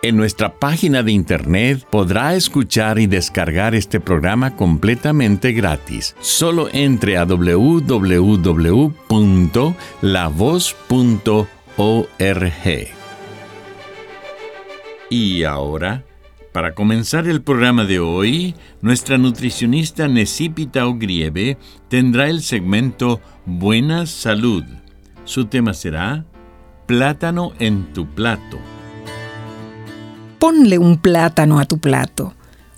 En nuestra página de internet podrá escuchar y descargar este programa completamente gratis. Solo entre a www.lavoz.org. Y ahora, para comenzar el programa de hoy, nuestra nutricionista Necipita Ogrieve tendrá el segmento Buena Salud. Su tema será Plátano en tu plato ponle un plátano a tu plato.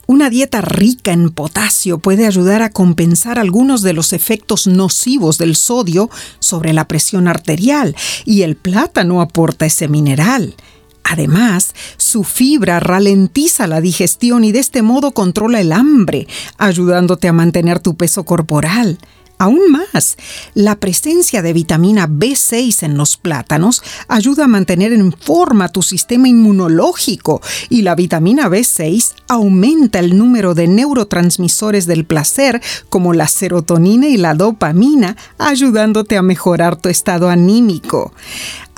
Una dieta rica en potasio puede ayudar a compensar algunos de los efectos nocivos del sodio sobre la presión arterial y el plátano aporta ese mineral. Además, su fibra ralentiza la digestión y de este modo controla el hambre, ayudándote a mantener tu peso corporal. Aún más, la presencia de vitamina B6 en los plátanos ayuda a mantener en forma tu sistema inmunológico y la vitamina B6 aumenta el número de neurotransmisores del placer como la serotonina y la dopamina, ayudándote a mejorar tu estado anímico.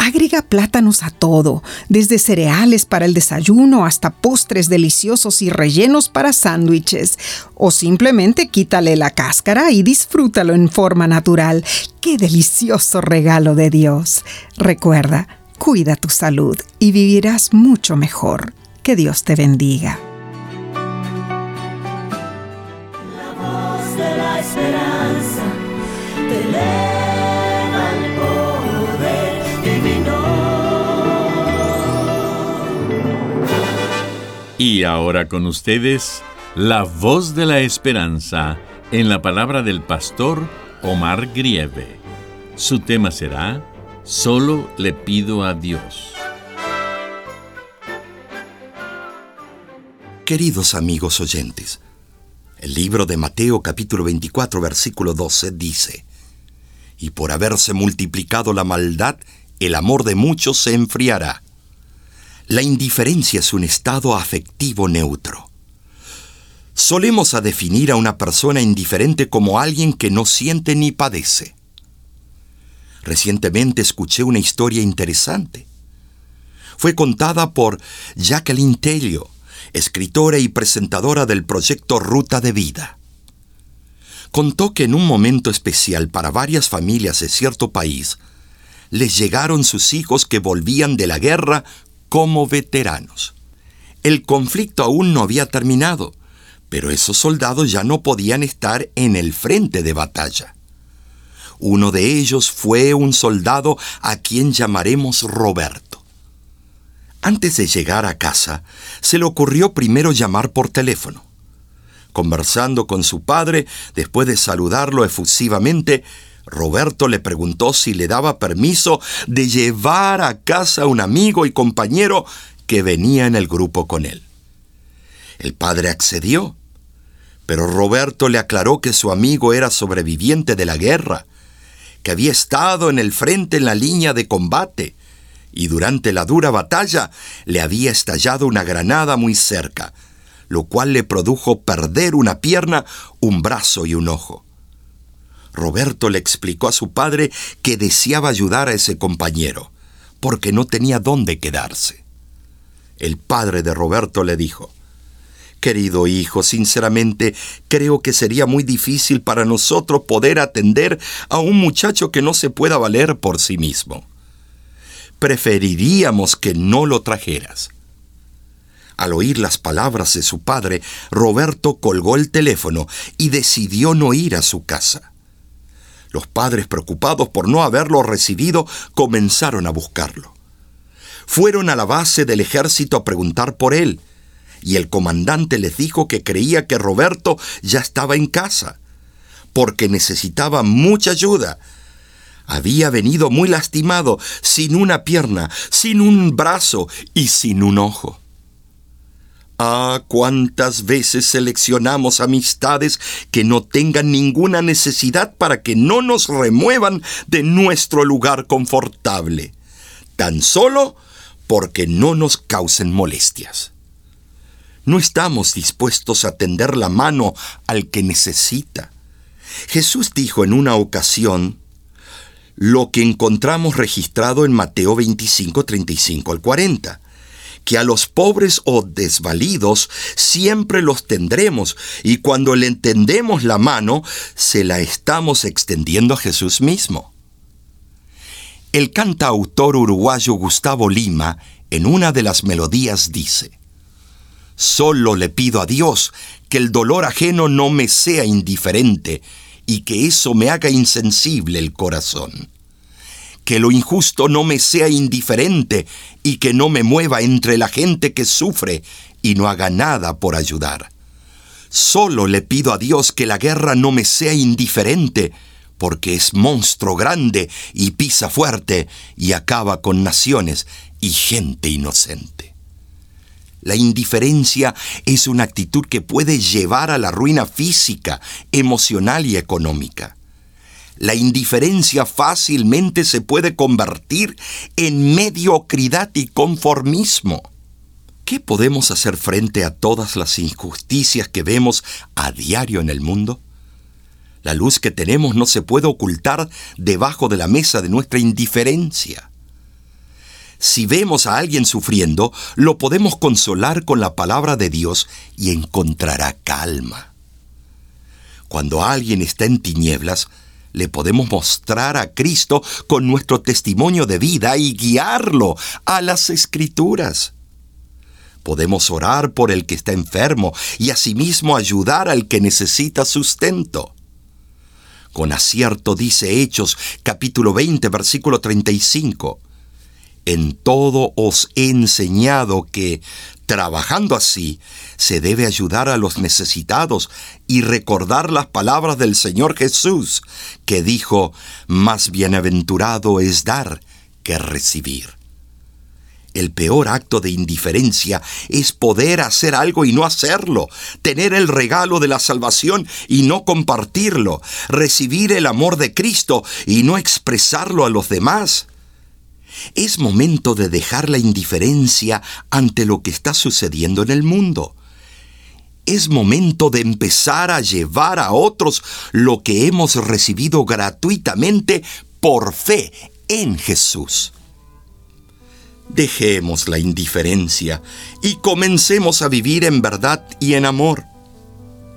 Agrega plátanos a todo, desde cereales para el desayuno hasta postres deliciosos y rellenos para sándwiches. O simplemente quítale la cáscara y disfrútalo en forma natural. ¡Qué delicioso regalo de Dios! Recuerda, cuida tu salud y vivirás mucho mejor. Que Dios te bendiga. Y ahora con ustedes, la voz de la esperanza en la palabra del pastor Omar Grieve. Su tema será, Solo le pido a Dios. Queridos amigos oyentes, el libro de Mateo capítulo 24 versículo 12 dice, Y por haberse multiplicado la maldad, el amor de muchos se enfriará. La indiferencia es un estado afectivo neutro. Solemos a definir a una persona indiferente como alguien que no siente ni padece. Recientemente escuché una historia interesante. Fue contada por Jacqueline Tello, escritora y presentadora del proyecto Ruta de Vida. Contó que en un momento especial para varias familias de cierto país, les llegaron sus hijos que volvían de la guerra como veteranos. El conflicto aún no había terminado, pero esos soldados ya no podían estar en el frente de batalla. Uno de ellos fue un soldado a quien llamaremos Roberto. Antes de llegar a casa, se le ocurrió primero llamar por teléfono. Conversando con su padre, después de saludarlo efusivamente, Roberto le preguntó si le daba permiso de llevar a casa a un amigo y compañero que venía en el grupo con él. El padre accedió, pero Roberto le aclaró que su amigo era sobreviviente de la guerra, que había estado en el frente en la línea de combate, y durante la dura batalla le había estallado una granada muy cerca, lo cual le produjo perder una pierna, un brazo y un ojo. Roberto le explicó a su padre que deseaba ayudar a ese compañero, porque no tenía dónde quedarse. El padre de Roberto le dijo, Querido hijo, sinceramente creo que sería muy difícil para nosotros poder atender a un muchacho que no se pueda valer por sí mismo. Preferiríamos que no lo trajeras. Al oír las palabras de su padre, Roberto colgó el teléfono y decidió no ir a su casa. Los padres, preocupados por no haberlo recibido, comenzaron a buscarlo. Fueron a la base del ejército a preguntar por él, y el comandante les dijo que creía que Roberto ya estaba en casa, porque necesitaba mucha ayuda. Había venido muy lastimado, sin una pierna, sin un brazo y sin un ojo. Ah, cuántas veces seleccionamos amistades que no tengan ninguna necesidad para que no nos remuevan de nuestro lugar confortable, tan solo porque no nos causen molestias. No estamos dispuestos a tender la mano al que necesita. Jesús dijo en una ocasión lo que encontramos registrado en Mateo 25, 35 al 40 que a los pobres o desvalidos siempre los tendremos y cuando le entendemos la mano, se la estamos extendiendo a Jesús mismo. El cantautor uruguayo Gustavo Lima, en una de las melodías, dice, Solo le pido a Dios que el dolor ajeno no me sea indiferente y que eso me haga insensible el corazón que lo injusto no me sea indiferente y que no me mueva entre la gente que sufre y no haga nada por ayudar. Solo le pido a Dios que la guerra no me sea indiferente, porque es monstruo grande y pisa fuerte y acaba con naciones y gente inocente. La indiferencia es una actitud que puede llevar a la ruina física, emocional y económica la indiferencia fácilmente se puede convertir en mediocridad y conformismo. ¿Qué podemos hacer frente a todas las injusticias que vemos a diario en el mundo? La luz que tenemos no se puede ocultar debajo de la mesa de nuestra indiferencia. Si vemos a alguien sufriendo, lo podemos consolar con la palabra de Dios y encontrará calma. Cuando alguien está en tinieblas, le podemos mostrar a Cristo con nuestro testimonio de vida y guiarlo a las escrituras. Podemos orar por el que está enfermo y asimismo ayudar al que necesita sustento. Con acierto dice Hechos capítulo 20 versículo 35. En todo os he enseñado que, trabajando así, se debe ayudar a los necesitados y recordar las palabras del Señor Jesús, que dijo, más bienaventurado es dar que recibir. El peor acto de indiferencia es poder hacer algo y no hacerlo, tener el regalo de la salvación y no compartirlo, recibir el amor de Cristo y no expresarlo a los demás. Es momento de dejar la indiferencia ante lo que está sucediendo en el mundo. Es momento de empezar a llevar a otros lo que hemos recibido gratuitamente por fe en Jesús. Dejemos la indiferencia y comencemos a vivir en verdad y en amor.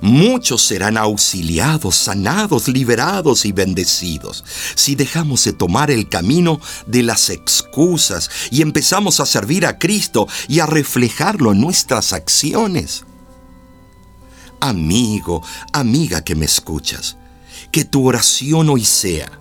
Muchos serán auxiliados, sanados, liberados y bendecidos si dejamos de tomar el camino de las excusas y empezamos a servir a Cristo y a reflejarlo en nuestras acciones. Amigo, amiga que me escuchas, que tu oración hoy sea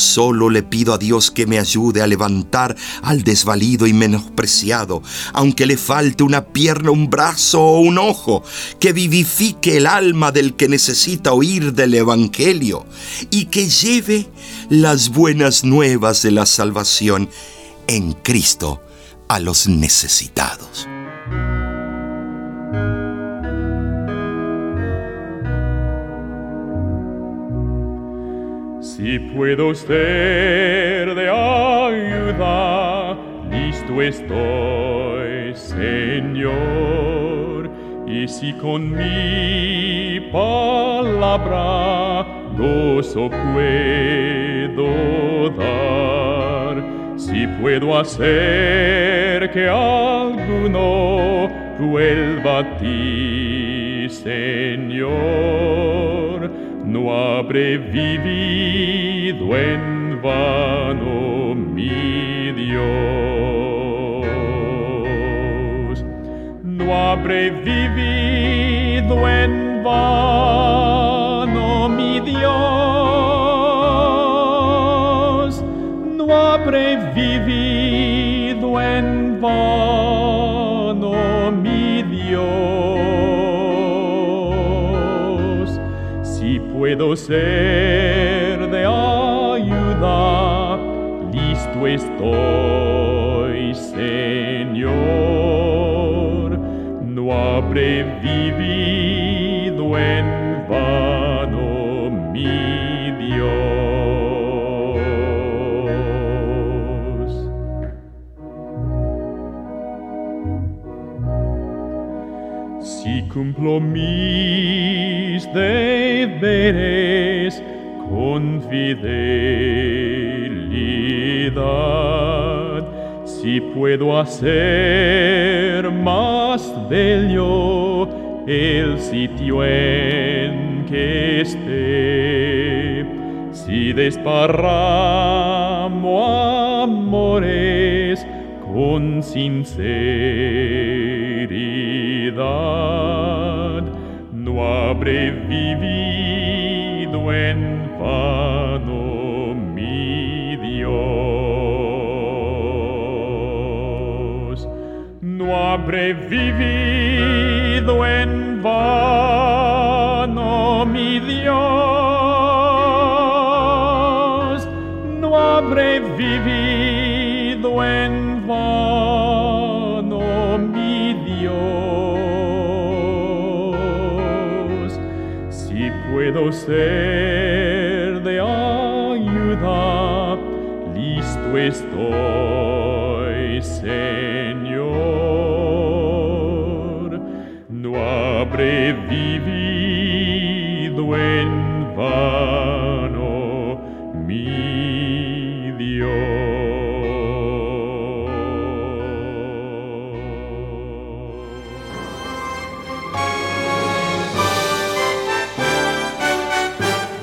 Solo le pido a Dios que me ayude a levantar al desvalido y menospreciado, aunque le falte una pierna, un brazo o un ojo, que vivifique el alma del que necesita oír del Evangelio y que lleve las buenas nuevas de la salvación en Cristo a los necesitados. Si puedo ser de ayuda, listo estoy, Señor. Y si con mi palabra gozo puedo dar, si puedo hacer que alguno vuelva a ti, Señor no habré vivido en vano, mi Dios. no habré vivido en vano, puedo ser de ayuda, listo estoy, Señor. No habré vivido en Si cumplo mis deberes con fidelidad, si puedo hacer más bello el sitio en que esté, si desparramo amores con sinceridad, no habré vivido en vano, mi Dios. No habré vivido en vano, mi Dios. No habré vivido en vano, ser de ayuda, listo estoy, Señor. No habré vivido en vano,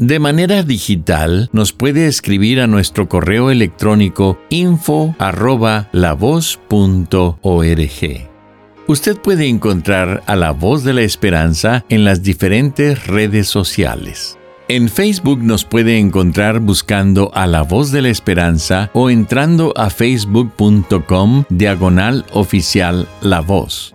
De manera digital, nos puede escribir a nuestro correo electrónico info arroba lavoz.org. Usted puede encontrar a la voz de la esperanza en las diferentes redes sociales. En Facebook nos puede encontrar buscando a la voz de la esperanza o entrando a facebook.com diagonal oficial la voz.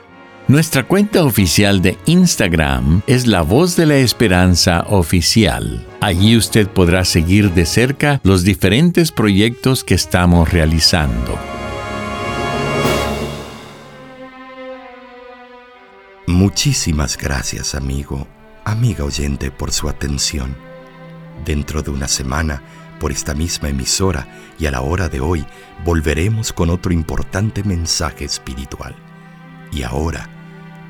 Nuestra cuenta oficial de Instagram es La Voz de la Esperanza Oficial. Allí usted podrá seguir de cerca los diferentes proyectos que estamos realizando. Muchísimas gracias, amigo, amiga oyente, por su atención. Dentro de una semana, por esta misma emisora y a la hora de hoy, volveremos con otro importante mensaje espiritual. Y ahora